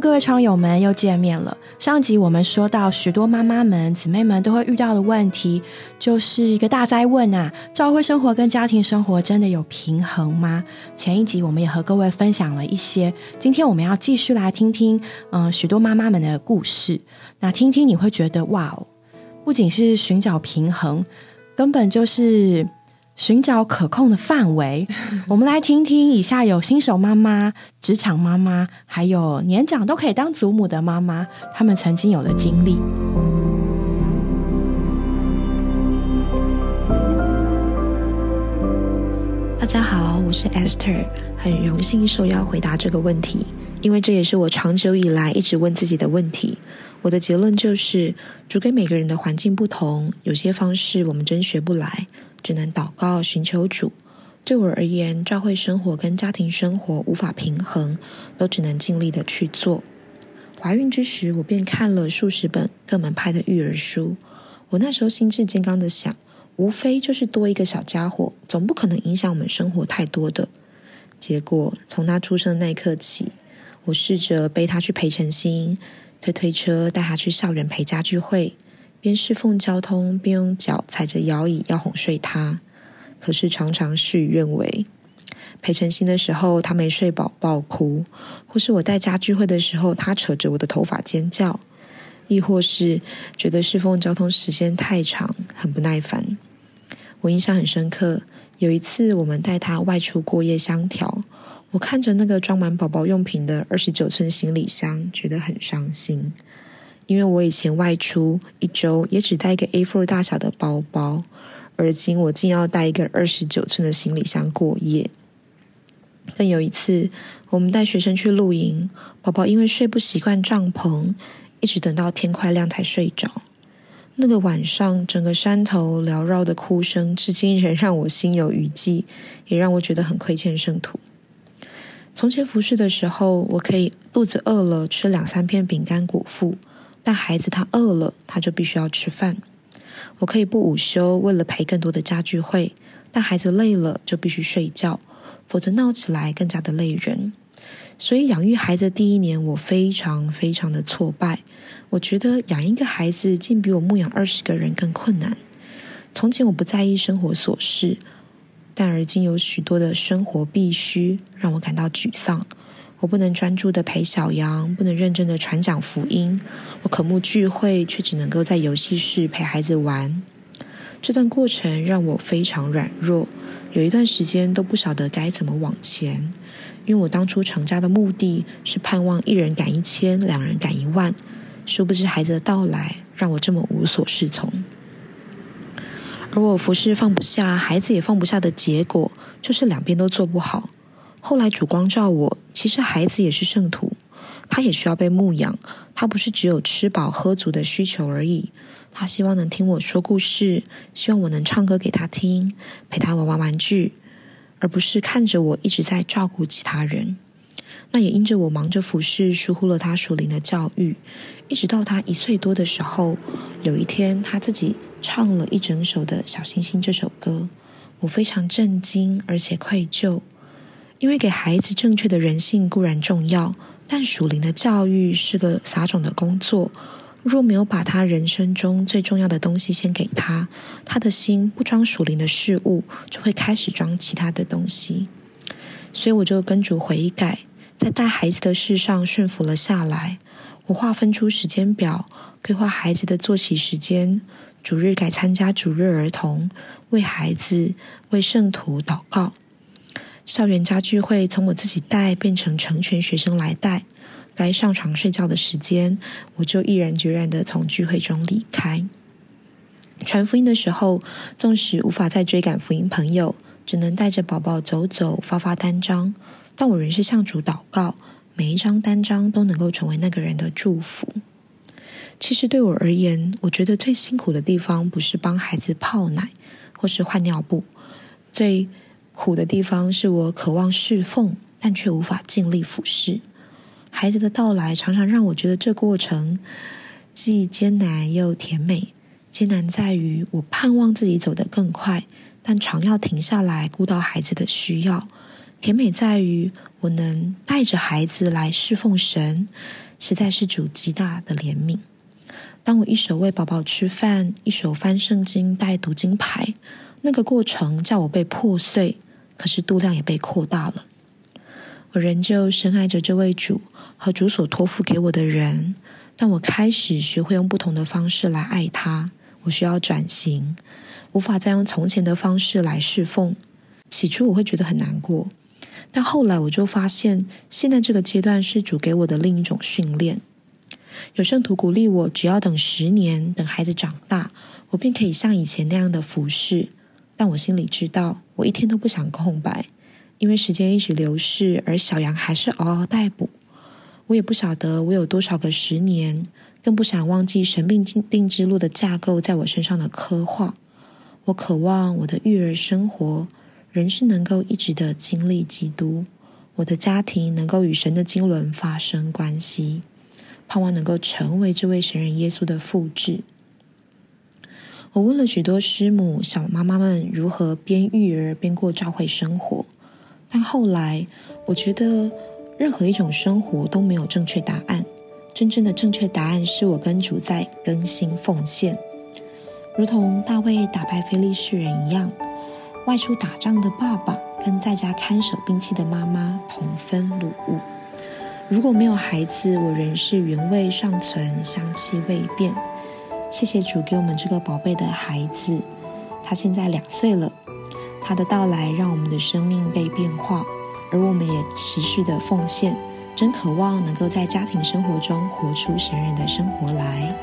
各位窗友们，又见面了。上集我们说到，许多妈妈们、姊妹们都会遇到的问题，就是一个大灾问啊：教会生活跟家庭生活真的有平衡吗？前一集我们也和各位分享了一些，今天我们要继续来听听，嗯，许多妈妈们的故事。那听听你会觉得，哇哦，不仅是寻找平衡，根本就是。寻找可控的范围，我们来听听以下有新手妈妈、职场妈妈，还有年长都可以当祖母的妈妈，他们曾经有的经历。大家好，我是 Esther，很荣幸受邀回答这个问题，因为这也是我长久以来一直问自己的问题。我的结论就是，主给每个人的环境不同，有些方式我们真学不来。只能祷告寻求主。对我而言，教会生活跟家庭生活无法平衡，都只能尽力的去做。怀孕之时，我便看了数十本各门派的育儿书。我那时候心智健康的想，无非就是多一个小家伙，总不可能影响我们生活太多的。结果从他出生的那一刻起，我试着背他去陪晨星，推推车带他去校园陪家聚会。边侍奉交通，边用脚踩着摇椅要哄睡他，可是常常事与愿违。陪晨星的时候，他没睡饱爆哭；或是我带家聚会的时候，他扯着我的头发尖叫；亦或是觉得侍奉交通时间太长，很不耐烦。我印象很深刻，有一次我们带他外出过夜香条，我看着那个装满宝宝用品的二十九寸行李箱，觉得很伤心。因为我以前外出一周也只带一个 A4 大小的包包，而今我竟要带一个二十九寸的行李箱过夜。但有一次，我们带学生去露营，宝宝因为睡不习惯帐篷，一直等到天快亮才睡着。那个晚上，整个山头缭绕的哭声，至今仍让我心有余悸，也让我觉得很亏欠圣徒。从前服侍的时候，我可以肚子饿了吃两三片饼干果腹。但孩子他饿了，他就必须要吃饭。我可以不午休，为了陪更多的家聚会。但孩子累了，就必须睡觉，否则闹起来更加的累人。所以养育孩子第一年，我非常非常的挫败。我觉得养一个孩子，竟比我牧养二十个人更困难。从前我不在意生活琐事，但而今有许多的生活必须，让我感到沮丧。我不能专注的陪小羊，不能认真的传讲福音。我渴慕聚会，却只能够在游戏室陪孩子玩。这段过程让我非常软弱，有一段时间都不晓得该怎么往前。因为我当初成家的目的是盼望一人赶一千，两人赶一万。殊不知孩子的到来让我这么无所适从。而我服侍放不下，孩子也放不下的结果，就是两边都做不好。后来主光照我。其实孩子也是圣徒，他也需要被牧养。他不是只有吃饱喝足的需求而已。他希望能听我说故事，希望我能唱歌给他听，陪他玩玩玩具，而不是看着我一直在照顾其他人。那也因着我忙着服侍，疏忽了他属灵的教育。一直到他一岁多的时候，有一天他自己唱了一整首的小星星这首歌，我非常震惊，而且愧疚。因为给孩子正确的人性固然重要，但属灵的教育是个撒种的工作。若没有把他人生中最重要的东西先给他，他的心不装属灵的事物，就会开始装其他的东西。所以我就跟主悔改，在带孩子的事上顺服了下来。我划分出时间表，规划孩子的作息时间，主日改参加主日儿童，为孩子、为圣徒祷告。校园家聚会从我自己带变成成全学生来带，该上床睡觉的时间，我就毅然决然的从聚会中离开。传福音的时候，纵使无法再追赶福音朋友，只能带着宝宝走走发发单张，但我仍是向主祷告，每一张单张都能够成为那个人的祝福。其实对我而言，我觉得最辛苦的地方不是帮孩子泡奶或是换尿布，最。苦的地方是我渴望侍奉，但却无法尽力俯视。孩子的到来常常让我觉得这过程既艰难又甜美。艰难在于我盼望自己走得更快，但常要停下来顾到孩子的需要。甜美在于我能带着孩子来侍奉神，实在是主极大的怜悯。当我一手喂宝宝吃饭，一手翻圣经、带读经牌，那个过程叫我被破碎，可是度量也被扩大了。我仍旧深爱着这位主和主所托付给我的人，但我开始学会用不同的方式来爱他。我需要转型，无法再用从前的方式来侍奉。起初我会觉得很难过，但后来我就发现，现在这个阶段是主给我的另一种训练。有圣徒鼓励我，只要等十年，等孩子长大，我便可以像以前那样的服侍。但我心里知道，我一天都不想空白，因为时间一直流逝，而小羊还是嗷嗷待哺。我也不晓得我有多少个十年，更不想忘记神命定之路的架构在我身上的刻画。我渴望我的育儿生活仍是能够一直的经历基督，我的家庭能够与神的经纶发生关系。盼望能够成为这位神人耶稣的复制。我问了许多师母、小妈妈们如何边育儿边过教会生活，但后来我觉得任何一种生活都没有正确答案。真正的正确答案是我跟主在更新奉献，如同大卫打败非利士人一样，外出打仗的爸爸跟在家看守兵器的妈妈同分掳物。如果没有孩子，我仍是原味尚存，香气未变。谢谢主给我们这个宝贝的孩子，他现在两岁了。他的到来让我们的生命被变化，而我们也持续的奉献，真渴望能够在家庭生活中活出神人的生活来。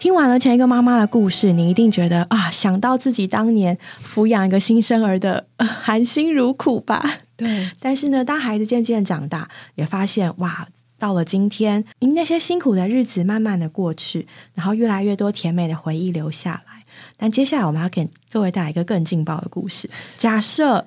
听完了前一个妈妈的故事，你一定觉得啊，想到自己当年抚养一个新生儿的含辛茹苦吧？对。但是呢，当孩子渐渐长大，也发现哇，到了今天，因那些辛苦的日子慢慢的过去，然后越来越多甜美的回忆留下来。但接下来我们要给各位带来一个更劲爆的故事。假设。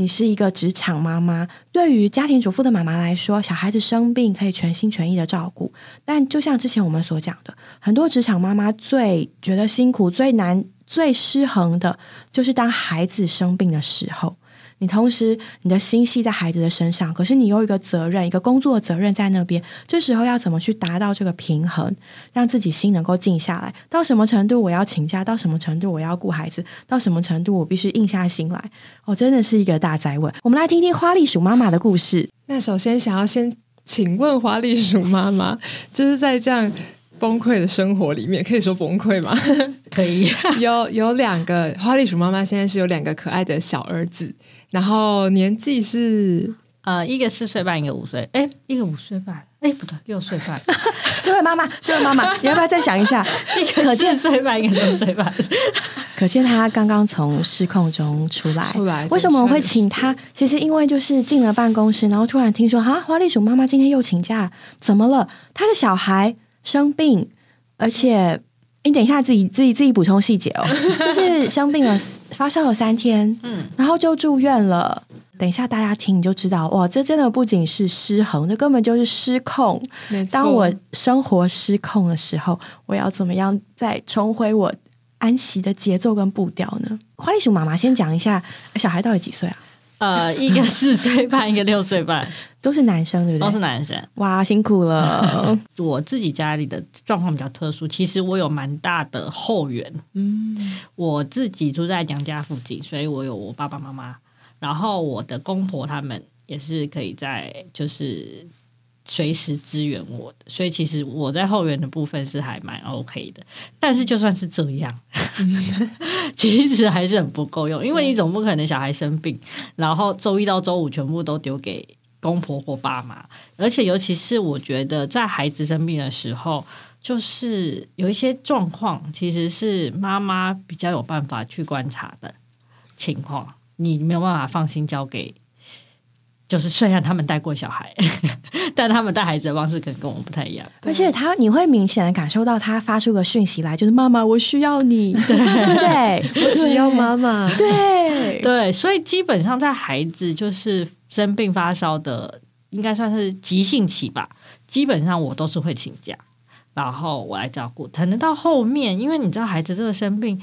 你是一个职场妈妈，对于家庭主妇的妈妈来说，小孩子生病可以全心全意的照顾。但就像之前我们所讲的，很多职场妈妈最觉得辛苦、最难、最失衡的，就是当孩子生病的时候。你同时你的心系在孩子的身上，可是你有一个责任，一个工作责任在那边。这时候要怎么去达到这个平衡，让自己心能够静下来？到什么程度我要请假？到什么程度我要顾孩子？到什么程度我必须硬下心来？哦，真的是一个大灾问。我们来听听花栗鼠妈妈的故事。那首先想要先请问花栗鼠妈妈，就是在这样。崩溃的生活里面，可以说崩溃吗？可以。有有两个花栗鼠妈妈，现在是有两个可爱的小儿子，然后年纪是呃，一个四岁半，一个五岁。哎，一个五岁半，哎，不对，六岁半。这位妈妈，这位妈妈，你要不要再想一下？一个四岁半，一个六岁半。可见他刚刚从失控中出来。出来。为什么我会请他？其实因为就是进了办公室，然后突然听说，哈，花栗鼠妈妈今天又请假，怎么了？他的小孩。生病，而且你等一下自己自己自己补充细节哦。就是生病了，发烧了三天，嗯，然后就住院了。等一下大家听你就知道，哇，这真的不仅是失衡，这根本就是失控。当我生活失控的时候，我要怎么样再重回我安息的节奏跟步调呢？花栗鼠妈妈先讲一下，小孩到底几岁啊？呃，一个四岁半，一个六岁半，都是男生，对不对？都是男生。哇，辛苦了！我自己家里的状况比较特殊，其实我有蛮大的后援。嗯，我自己住在娘家附近，所以我有我爸爸妈妈，然后我的公婆他们也是可以在，就是。随时支援我的，所以其实我在后援的部分是还蛮 OK 的。但是就算是这样，其实还是很不够用，因为你总不可能小孩生病，然后周一到周五全部都丢给公婆或爸妈。而且尤其是我觉得，在孩子生病的时候，就是有一些状况，其实是妈妈比较有办法去观察的情况，你没有办法放心交给。就是虽然他们带过小孩，但他们带孩子的方式可能跟我们不太一样。而且他，你会明显的感受到他发出个讯息来，就是妈妈，我需要你，对不对？我只要妈妈。对对，所以基本上在孩子就是生病发烧的，应该算是急性期吧。基本上我都是会请假。然后我来照顾。可能到后面，因为你知道孩子这个生病，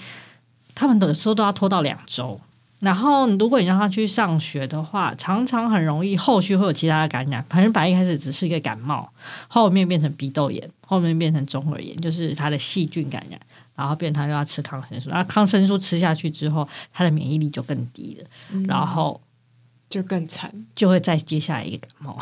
他们有时候都要拖到两周。然后，如果你让他去上学的话，常常很容易后续会有其他的感染。反正本来一开始只是一个感冒，后面变成鼻窦炎，后面变成中耳炎，就是他的细菌感染。然后变他又要吃抗生素，那抗生素吃下去之后，他的免疫力就更低了，然后就更惨，就会再接下来一个感冒。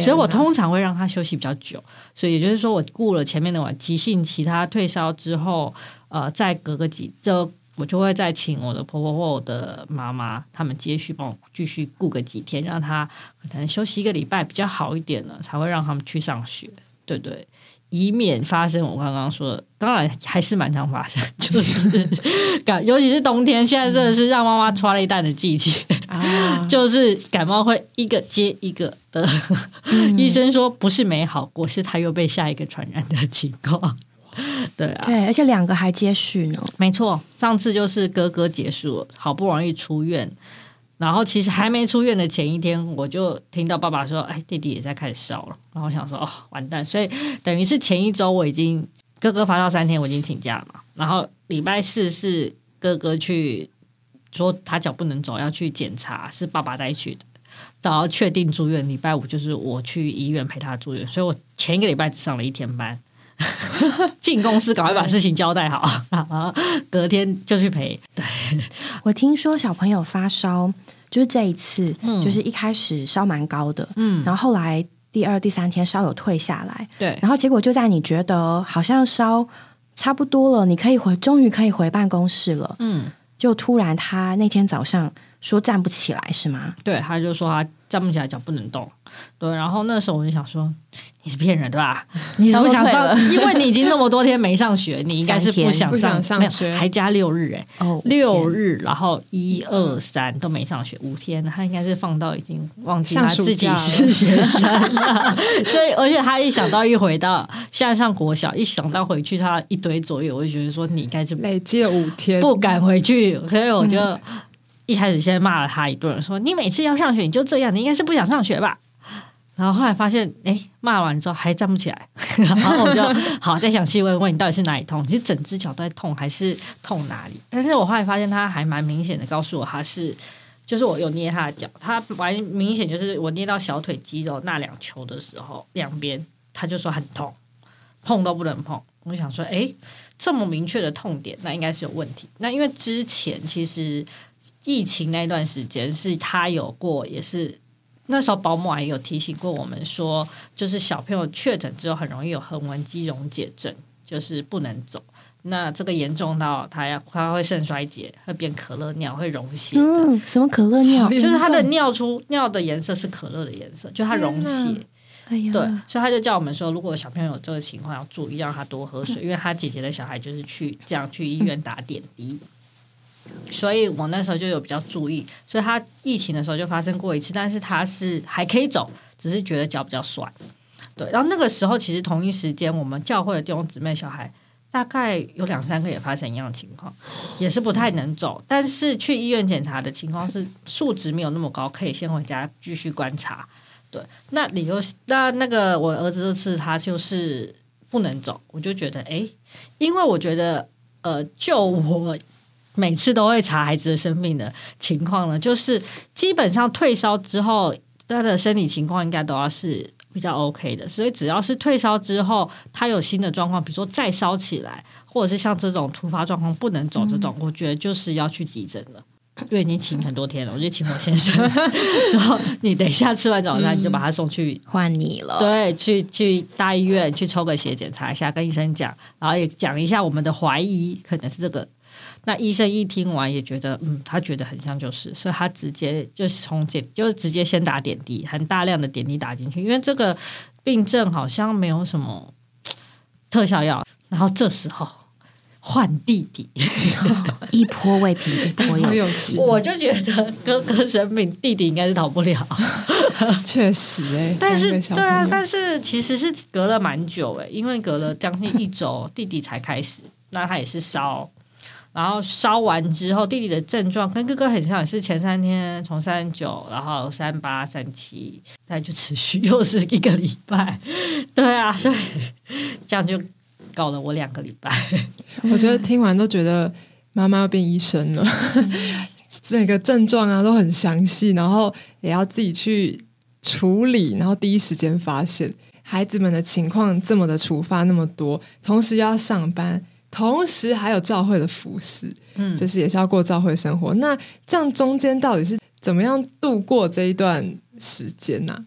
所以我通常会让他休息比较久。所以也就是说，我顾了前面的晚急性其，他退烧之后，呃，再隔个几周。我就会再请我的婆婆或我的妈妈，他们接续帮我继续顾个几天，让他可能休息一个礼拜比较好一点了，才会让他们去上学，对对，以免发生我刚刚说的。当然还是蛮常发生，就是感，尤其是冬天，现在真的是让妈妈抓了一蛋的季节啊，就是感冒会一个接一个的。医生说不是没好过，是他又被下一个传染的情况。对啊，对，而且两个还接续呢。没错，上次就是哥哥结束，好不容易出院，然后其实还没出院的前一天，我就听到爸爸说：“哎，弟弟也在开始烧了。”然后我想说：“哦，完蛋！”所以等于是前一周我已经哥哥发烧三天，我已经请假了嘛。然后礼拜四是哥哥去说他脚不能走，要去检查，是爸爸带去的。到确定住院，礼拜五就是我去医院陪他住院，所以我前一个礼拜只上了一天班。进公司赶快把事情交代好，然 后隔天就去陪。对我听说小朋友发烧，就是这一次，就是一开始烧蛮高的，嗯，然后后来第二、第三天烧有退下来，对，然后结果就在你觉得好像烧差不多了，你可以回，终于可以回办公室了，嗯，就突然他那天早上说站不起来，是吗？对，他就说他站不起来，脚不能动。对，然后那时候我就想说，你是骗人对吧？你是不想上？因为你已经那么多天没上学，你应该是不想上上学，还加六日哎，哦，六日，然后一二三都没上学，五天，他应该是放到已经忘记他自己是学生了。所以，而且他一想到一回到现在上国小，一想到回去他一堆作业，我就觉得说你应该是累积了五天不敢回去，所以我就一开始先骂了他一顿，说你每次要上学你就这样，你应该是不想上学吧。然后后来发现，哎，骂完之后还站不起来，然后我就好再想细问问你到底是哪里痛？其实整只脚都在痛，还是痛哪里？但是我后来发现他还蛮明显的告诉我，他是就是我有捏他的脚，他完明显就是我捏到小腿肌肉那两球的时候，两边他就说很痛，碰都不能碰。我就想说，哎，这么明确的痛点，那应该是有问题。那因为之前其实疫情那段时间是他有过，也是。那时候保姆也有提醒过我们说，就是小朋友确诊之后很容易有横纹肌溶解症，就是不能走。那这个严重到他要他会肾衰竭，会变可乐尿，会溶血。嗯，什么可乐尿？就是他的尿出尿的颜色是可乐的颜色，就他溶血。哎呀，对，所以他就叫我们说，如果小朋友有这个情况，要注意让他多喝水，因为他姐姐的小孩就是去这样去医院打点滴。所以我那时候就有比较注意，所以他疫情的时候就发生过一次，但是他是还可以走，只是觉得脚比较酸。对，然后那个时候其实同一时间，我们教会的弟兄姊妹小孩大概有两三个也发生一样的情况，也是不太能走，但是去医院检查的情况是数值没有那么高，可以先回家继续观察。对，那理由那那个我儿子这次他就是不能走，我就觉得哎，因为我觉得呃，就我。每次都会查孩子的生病的情况呢，就是基本上退烧之后，他的身体情况应该都要是比较 OK 的。所以只要是退烧之后，他有新的状况，比如说再烧起来，或者是像这种突发状况不能走这种，我觉得就是要去急诊了。因为已经请很多天了，我就请我先生说，你等一下吃完早餐你就把他送去换你了。对，去去大医院去抽个血检查一下，跟医生讲，然后也讲一下我们的怀疑可能是这个。那医生一听完也觉得，嗯，他觉得很像就是，所以他直接就是从点，就是直接先打点滴，很大量的点滴打进去，因为这个病症好像没有什么特效药。然后这时候换弟弟，一波未平一波又起，我就觉得哥哥生病，弟弟应该是逃不了。确实哎，但是对啊，但是其实是隔了蛮久哎，因为隔了将近一周，弟弟才开始，那他也是烧。然后烧完之后，弟弟的症状跟哥哥很像，是前三天从三九，然后三八、三七，大概就持续又是一个礼拜。对啊，所以这样就搞了我两个礼拜。我觉得听完都觉得妈妈要变医生了，这个症状啊都很详细，然后也要自己去处理，然后第一时间发现孩子们的情况这么的处发那么多，同时要上班。同时还有教会的服饰，嗯，就是也是要过教会生活。那这样中间到底是怎么样度过这一段时间呢？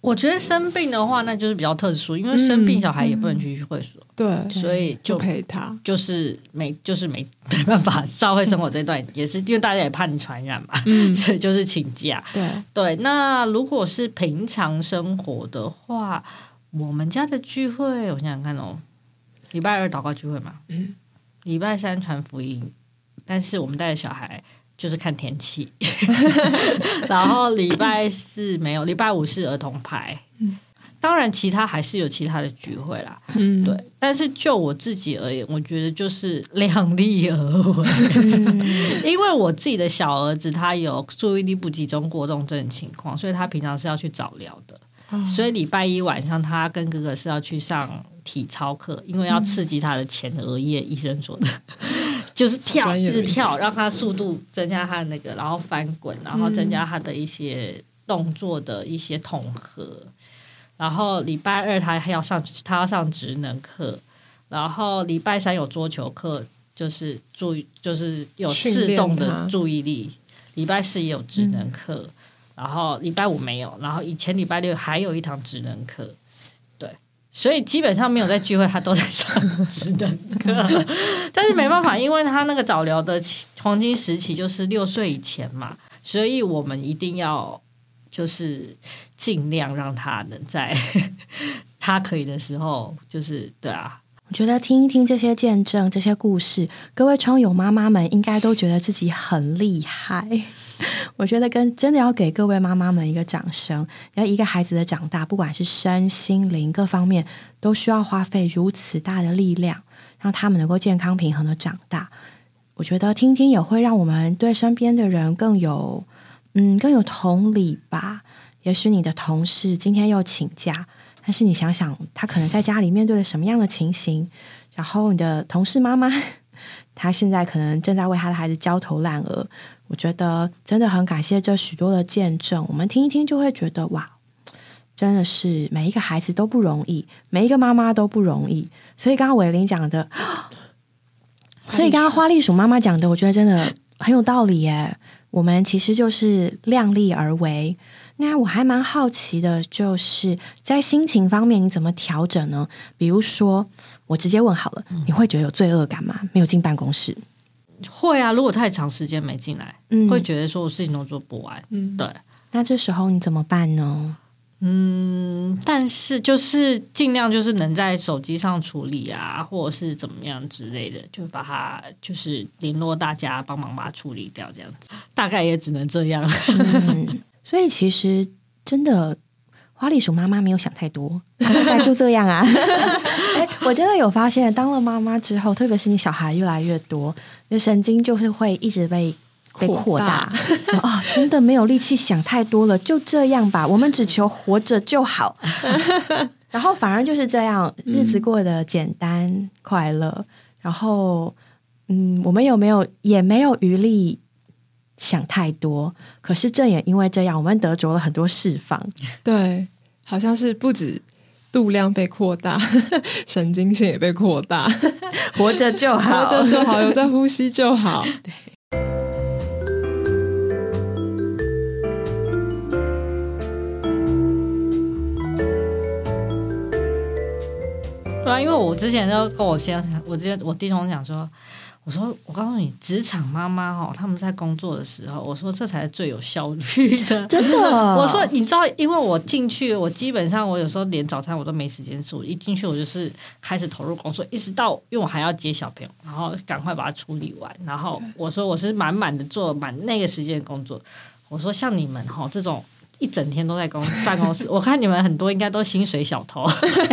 我觉得生病的话，那就是比较特殊，因为生病小孩也不能去会所，对，所以就陪他，就是没就是没没办法教会生活这段也是因为大家也怕你传染嘛，嗯，所以就是请假。对对，那如果是平常生活的话，我们家的聚会，我想想看哦。礼拜二祷告聚会嘛，礼拜三传福音，但是我们带着小孩就是看天气，然后礼拜四没有，礼拜五是儿童牌，当然其他还是有其他的聚会啦，嗯，对，但是就我自己而言，我觉得就是量力而为，因为我自己的小儿子他有注意力不集中过动症情况，所以他平常是要去早疗的，所以礼拜一晚上他跟哥哥是要去上。体操课，因为要刺激他的前额叶，医生说的，就是跳，一直跳，让他速度增加他的那个，然后翻滚，然后增加他的一些动作的一些统合。然后礼拜二他还要上，他要上职能课，然后礼拜三有桌球课，就是注就是有适动的注意力。礼拜四也有职能课，然后礼拜五没有，然后以前礼拜六还有一堂职能课。所以基本上没有在聚会，他都在上职能课。但是没办法，因为他那个早疗的黄金时期就是六岁以前嘛，所以我们一定要就是尽量让他能在 他可以的时候，就是对啊。我觉得听一听这些见证、这些故事，各位窗友妈妈们应该都觉得自己很厉害。我觉得跟真的要给各位妈妈们一个掌声。要一个孩子的长大，不管是身心灵各方面，都需要花费如此大的力量，让他们能够健康平衡的长大。我觉得听听也会让我们对身边的人更有嗯更有同理吧。也许你的同事今天又请假，但是你想想他可能在家里面对了什么样的情形，然后你的同事妈妈，他现在可能正在为他的孩子焦头烂额。我觉得真的很感谢这许多的见证，我们听一听就会觉得哇，真的是每一个孩子都不容易，每一个妈妈都不容易。所以刚刚伟林讲的，所以刚刚花栗鼠妈妈讲的，我觉得真的很有道理耶。我们其实就是量力而为。那我还蛮好奇的，就是在心情方面你怎么调整呢？比如说，我直接问好了，你会觉得有罪恶感吗？没有进办公室？会啊，如果太长时间没进来，会觉得说我事情都做不完。嗯，对。那这时候你怎么办呢？嗯，但是就是尽量就是能在手机上处理啊，或者是怎么样之类的，就把它就是联络大家帮忙把它处理掉，这样子大概也只能这样。所以其实真的。花栗鼠妈妈没有想太多，大概就这样啊。哎，我真的有发现，当了妈妈之后，特别是你小孩越来越多，你的神经就是会一直被被扩大。哦，真的没有力气想太多了，就这样吧。我们只求活着就好。然后反而就是这样，日子过得简单快乐。然后，嗯，我们有没有也没有余力想太多？可是正也因为这样，我们得着了很多释放。对。好像是不止度量被扩大，神经线也被扩大，活着就好，活着就好，有在呼吸就好。对。对啊，因为我之前就跟我先，我之前我弟兄讲说。我说，我告诉你，职场妈妈哈，他们在工作的时候，我说这才是最有效率的，真的。我说，你知道，因为我进去，我基本上我有时候连早餐我都没时间做，一进去我就是开始投入工作，一直到因为我还要接小朋友，然后赶快把它处理完，然后我说我是满满的做满那个时间工作。我说像你们哈这种一整天都在公办公室，我看你们很多应该都薪水小偷。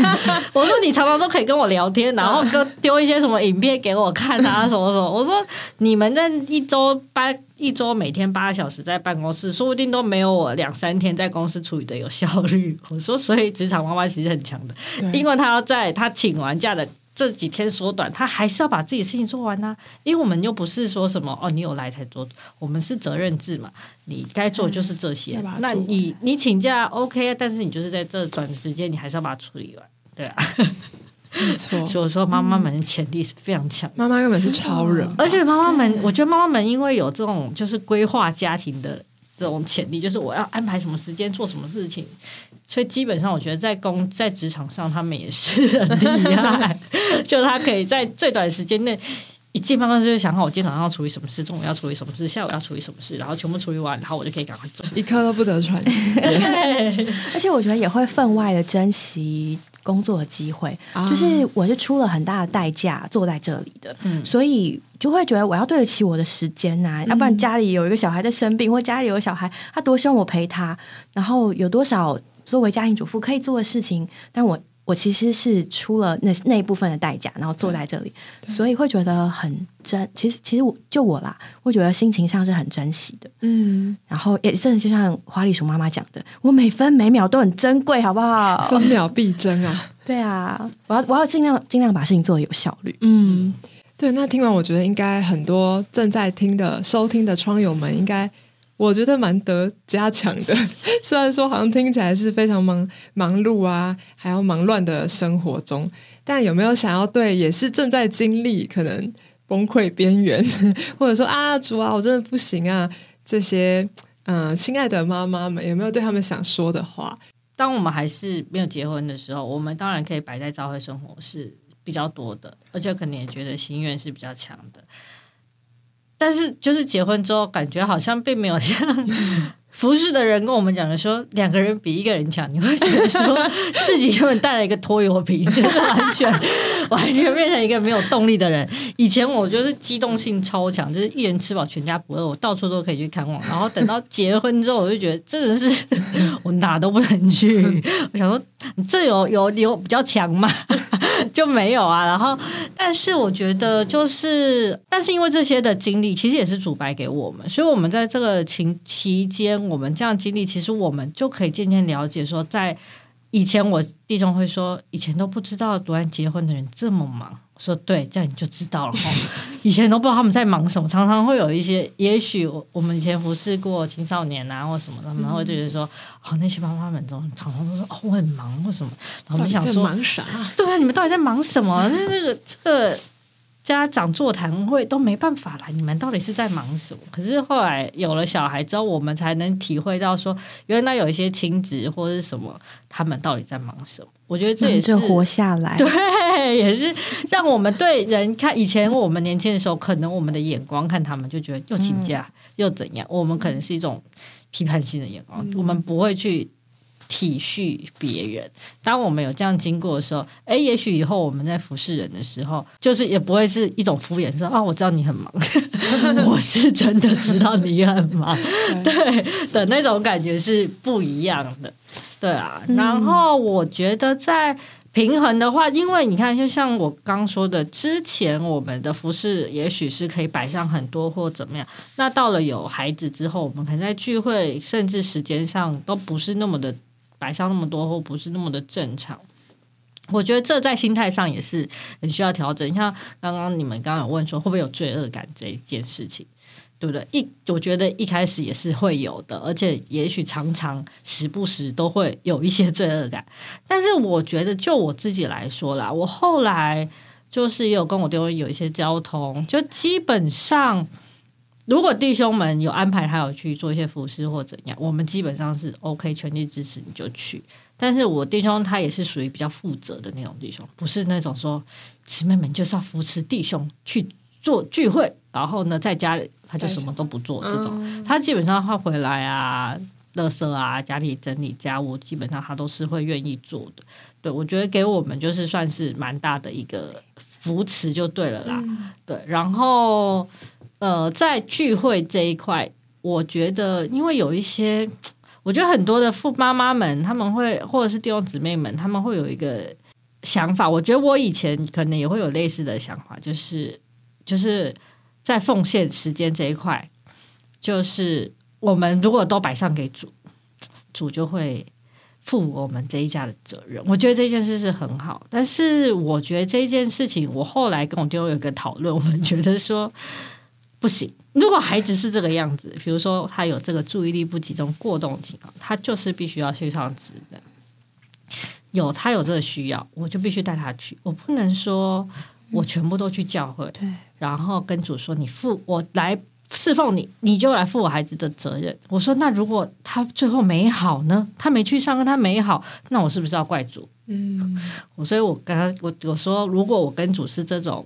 我说你常常都可以跟我聊天，然后跟丢一些什么影片给我看啊，什么什么。我说你们那一周八一周每天八个小时在办公室，说不定都没有我两三天在公司处理的有效率。我说，所以职场妈妈其实很强的，因为她要在她请完假的。这几天缩短，他还是要把自己的事情做完呐。因为我们又不是说什么哦，你有来才做，我们是责任制嘛。你该做就是这些。那你你请假 OK，但是你就是在这短时间，你还是要把它处理完，对啊。没错。所以说，妈妈们的潜力是非常强，妈妈根本是超人。而且妈妈们，我觉得妈妈们因为有这种就是规划家庭的这种潜力，就是我要安排什么时间做什么事情。所以基本上，我觉得在工在职场上，他们也是很厉害。就是他可以在最短时间内一进办公室就想好我今天早上要处理什么事，中午要处理什么事，下午要处理什么事，然后全部处理完，然后我就可以赶快走，一刻都不得喘息。而且我觉得也会分外的珍惜工作的机会，就是我是出了很大的代价坐在这里的，所以就会觉得我要对得起我的时间呐，要不然家里有一个小孩在生病，或家里有小孩，他多希望我陪他，然后有多少。作为家庭主妇可以做的事情，但我我其实是出了那那一部分的代价，然后坐在这里，所以会觉得很珍。其实其实我就我啦，会觉得心情上是很珍惜的。嗯，然后也真的就像花栗鼠妈妈讲的，我每分每秒都很珍贵，好不好？分秒必争啊！对啊，我要我要尽量尽量把事情做的有效率。嗯，对。那听完，我觉得应该很多正在听的、收听的窗友们应该。我觉得蛮得加强的，虽然说好像听起来是非常忙忙碌啊，还要忙乱的生活中，但有没有想要对也是正在经历可能崩溃边缘，或者说啊主啊我真的不行啊这些嗯亲爱的妈妈们，有没有对他们想说的话？当我们还是没有结婚的时候，我们当然可以摆在教会生活是比较多的，而且可能也觉得心愿是比较强的。但是，就是结婚之后，感觉好像并没有像 服侍的人跟我们讲的说，两个人比一个人强。你会觉得说 自己根本带了一个拖油瓶，就是完全 完全变成一个没有动力的人。以前我就是机动性超强，就是一人吃饱全家不饿，我到处都可以去看望。然后等到结婚之后，我就觉得真的是我哪都不能去。我想说，这有有有比较强吗？就没有啊，然后，但是我觉得就是，但是因为这些的经历，其实也是主白给我们，所以我们在这个情期间，我们这样经历，其实我们就可以渐渐了解，说在以前我弟兄会说，以前都不知道突然结婚的人这么忙。说对，这样你就知道了哈。以前都不知道他们在忙什么，常常会有一些，也许我我们以前服侍过青少年啊，或什么，他们会觉得说，哦，那些妈妈们都常常都说，哦，我很忙，或什么。然后我们想说，忙啥？对啊，你们到底在忙什么？那那个这个。家长座谈会都没办法了，你们到底是在忙什么？可是后来有了小孩之后，我们才能体会到说，原来有一些亲子或者是什么，他们到底在忙什么？我觉得这也是活下来，对，也是让我们对人看。以前我们年轻的时候，可能我们的眼光看他们就觉得又请假又怎样，我们可能是一种批判性的眼光，我们不会去。体恤别人，当我们有这样经过的时候，哎，也许以后我们在服侍人的时候，就是也不会是一种敷衍，说啊，我知道你很忙，我是真的知道你很忙，对的那种感觉是不一样的，对啊。然后我觉得在平衡的话，因为你看，就像我刚说的，之前我们的服饰也许是可以摆上很多或怎么样，那到了有孩子之后，我们可能在聚会甚至时间上都不是那么的。摆上那么多或不是那么的正常，我觉得这在心态上也是很需要调整。像刚刚你们刚刚有问说会不会有罪恶感这一件事情，对不对？一我觉得一开始也是会有的，而且也许常常时不时都会有一些罪恶感。但是我觉得就我自己来说啦，我后来就是也有跟我弟兄有一些交通，就基本上。如果弟兄们有安排，他有去做一些服饰或怎样，我们基本上是 OK，全力支持你就去。但是我弟兄他也是属于比较负责的那种弟兄，不是那种说姊妹们就是要扶持弟兄去做聚会，然后呢在家里他就什么都不做这种。他基本上他回来啊，乐色啊，家里整理家务，基本上他都是会愿意做的。对我觉得给我们就是算是蛮大的一个扶持就对了啦。对，然后。呃，在聚会这一块，我觉得，因为有一些，我觉得很多的父妈妈们，他们会或者是弟兄姊妹们，他们会有一个想法。我觉得我以前可能也会有类似的想法，就是就是在奉献时间这一块，就是我们如果都摆上给主，主就会。负我们这一家的责任，我觉得这件事是很好。但是，我觉得这件事情，我后来跟我弟兄有个讨论，我们觉得说不行。如果孩子是这个样子，比如说他有这个注意力不集中、过动情况，他就是必须要去上职的。有他有这个需要，我就必须带他去。我不能说我全部都去教会，对，然后跟主说你负我来。侍奉你，你就来负我孩子的责任。我说，那如果他最后没好呢？他没去上课，他没好，那我是不是要怪主？嗯，我所以，我跟他我我说，如果我跟主是这种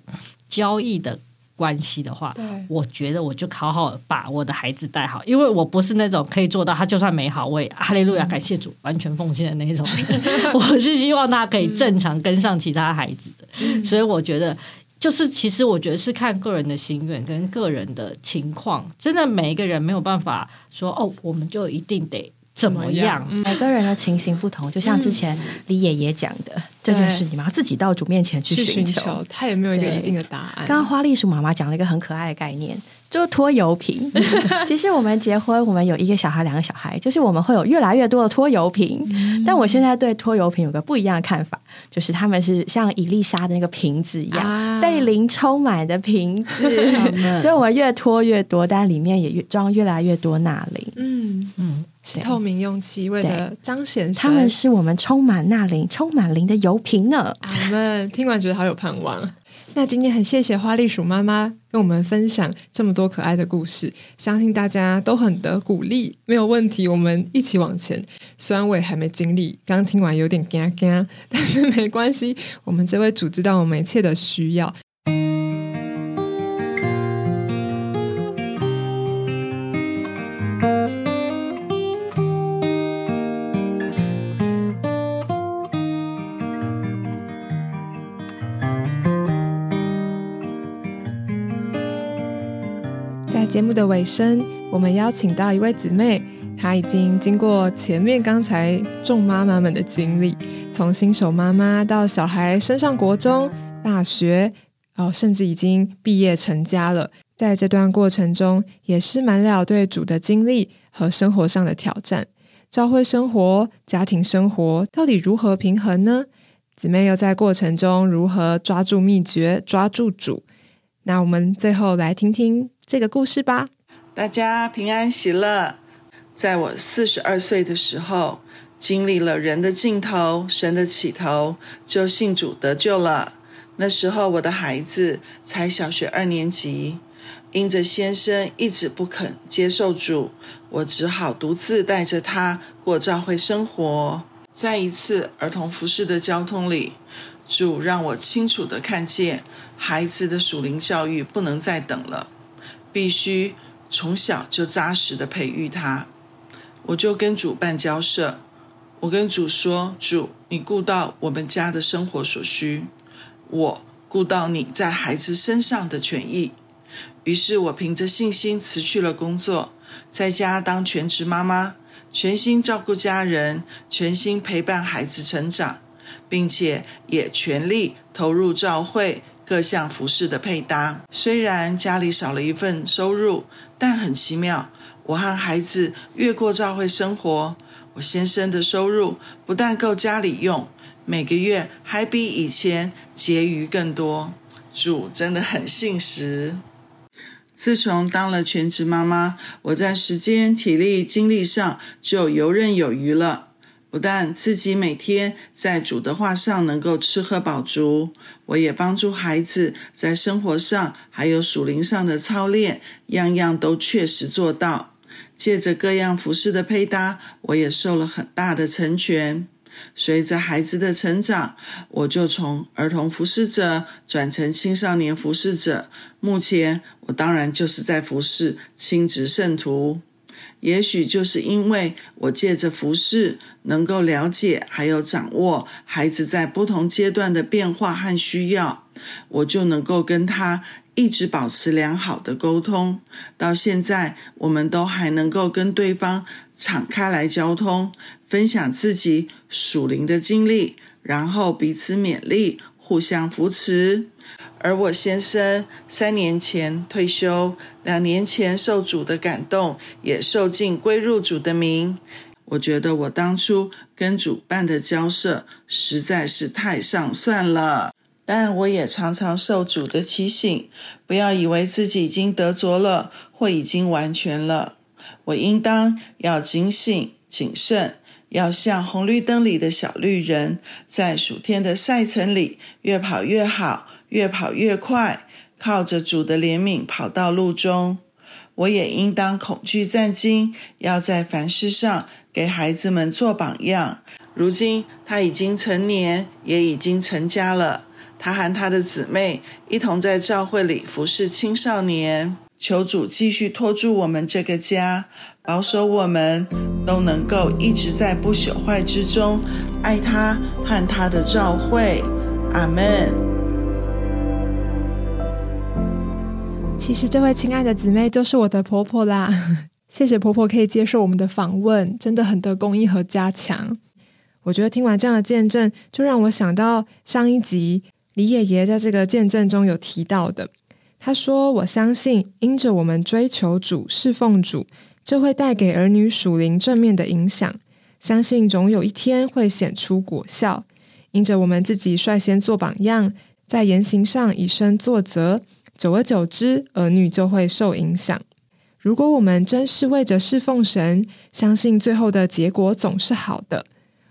交易的关系的话，我觉得我就好好把我的孩子带好，因为我不是那种可以做到他就算没好，我也哈利路亚感谢主，完全奉献的那种人。我是希望他可以正常跟上其他孩子的，所以我觉得。就是，其实我觉得是看个人的心愿跟个人的情况，真的每一个人没有办法说哦，我们就一定得怎么样。每个人的情形不同，就像之前李爷爷讲的这件事，你们要自己到主面前去寻求，他也没有一个一定的答案。刚刚花栗鼠妈妈讲了一个很可爱的概念。就拖油瓶，其实我们结婚，我们有一个小孩，两个小孩，就是我们会有越来越多的拖油瓶。但我现在对拖油瓶有个不一样的看法，就是他们是像伊丽莎的那个瓶子一样，被灵充满的瓶子，所以我们越拖越多，但里面也越装越来越多钠磷。嗯嗯，是透明用器，为了彰显他们是我们充满钠磷、充满磷的油瓶呢。我们听完觉得好有盼望。那今天很谢谢花栗鼠妈妈跟我们分享这么多可爱的故事，相信大家都很得鼓励，没有问题，我们一起往前。虽然我也还没经历，刚听完有点尴尬，但是没关系，我们这位组知道我们一切的需要。节目的尾声，我们邀请到一位姊妹，她已经经过前面刚才众妈妈们的经历，从新手妈妈到小孩升上国中、大学，哦，甚至已经毕业成家了。在这段过程中，也是满了对主的经历和生活上的挑战。教会生活、家庭生活到底如何平衡呢？姊妹又在过程中如何抓住秘诀、抓住主？那我们最后来听听。这个故事吧，大家平安喜乐。在我四十二岁的时候，经历了人的尽头、神的起头，就信主得救了。那时候我的孩子才小学二年级，因着先生一直不肯接受主，我只好独自带着他过教会生活。在一次儿童服饰的交通里，主让我清楚的看见，孩子的属灵教育不能再等了。必须从小就扎实的培育他，我就跟主办交涉。我跟主说：“主，你顾到我们家的生活所需，我顾到你在孩子身上的权益。”于是，我凭着信心辞去了工作，在家当全职妈妈，全心照顾家人，全心陪伴孩子成长，并且也全力投入教会。各项服饰的配搭，虽然家里少了一份收入，但很奇妙。我和孩子越过教会生活，我先生的收入不但够家里用，每个月还比以前结余更多。主真的很信实。自从当了全职妈妈，我在时间、体力、精力上就游刃有余了。不但自己每天在主的话上能够吃喝饱足，我也帮助孩子在生活上还有属灵上的操练，样样都确实做到。借着各样服饰的配搭，我也受了很大的成全。随着孩子的成长，我就从儿童服侍者转成青少年服侍者。目前，我当然就是在服侍亲职圣徒。也许就是因为我借着服饰，能够了解还有掌握孩子在不同阶段的变化和需要，我就能够跟他一直保持良好的沟通，到现在我们都还能够跟对方敞开来交通，分享自己属灵的经历，然后彼此勉励，互相扶持。而我先生三年前退休，两年前受主的感动，也受尽归入主的名。我觉得我当初跟主办的交涉实在是太上算了。但我也常常受主的提醒，不要以为自己已经得着了或已经完全了。我应当要警醒、谨慎，要像红绿灯里的小绿人，在暑天的赛程里越跑越好，越跑越快，靠着主的怜悯跑到路中。我也应当恐惧战惊，要在凡事上给孩子们做榜样。如今他已经成年，也已经成家了。他和他的姊妹一同在教会里服侍青少年。求主继续托住我们这个家，保守我们都能够一直在不朽坏之中爱他和他的教会。阿门。其实这位亲爱的姊妹就是我的婆婆啦。谢谢婆婆可以接受我们的访问，真的很得公益和加强。我觉得听完这样的见证，就让我想到上一集。李爷爷在这个见证中有提到的，他说：“我相信，因着我们追求主、侍奉主，这会带给儿女属灵正面的影响。相信总有一天会显出果效。因着我们自己率先做榜样，在言行上以身作则，久而久之，儿女就会受影响。如果我们真是为着侍奉神，相信最后的结果总是好的。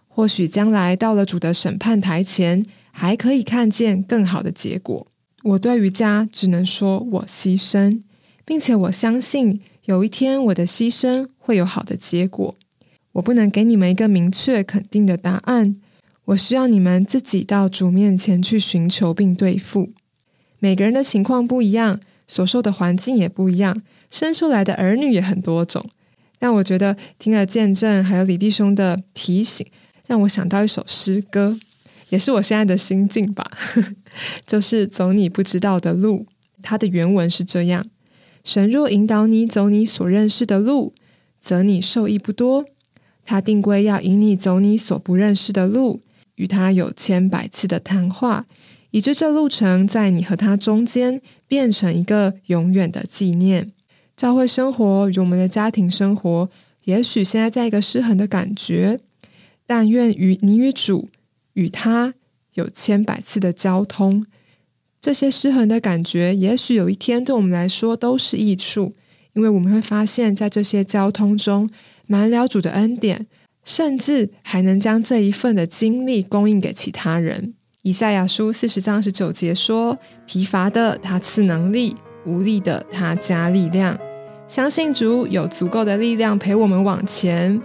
或许将来到了主的审判台前。”还可以看见更好的结果。我对于家只能说我牺牲，并且我相信有一天我的牺牲会有好的结果。我不能给你们一个明确肯定的答案，我需要你们自己到主面前去寻求并对付。每个人的情况不一样，所受的环境也不一样，生出来的儿女也很多种。但我觉得听了见证，还有李弟兄的提醒，让我想到一首诗歌。也是我现在的心境吧，就是走你不知道的路。它的原文是这样：神若引导你走你所认识的路，则你受益不多；他定规要引你走你所不认识的路，与他有千百次的谈话，以致这路程在你和他中间变成一个永远的纪念。教会生活与我们的家庭生活，也许现在在一个失衡的感觉，但愿与你与主。与他有千百次的交通，这些失衡的感觉，也许有一天对我们来说都是益处，因为我们会发现，在这些交通中，满了主的恩典，甚至还能将这一份的经历供应给其他人。以赛亚书四十章十九节说：“疲乏的他赐能力，无力的他加力量。”相信主有足够的力量陪我们往前，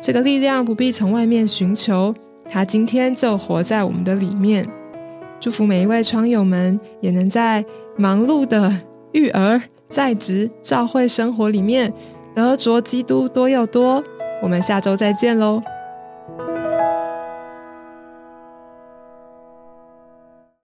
这个力量不必从外面寻求。他今天就活在我们的里面，祝福每一位窗友们，也能在忙碌的育儿、在职、教会生活里面得着基督多又多。我们下周再见喽。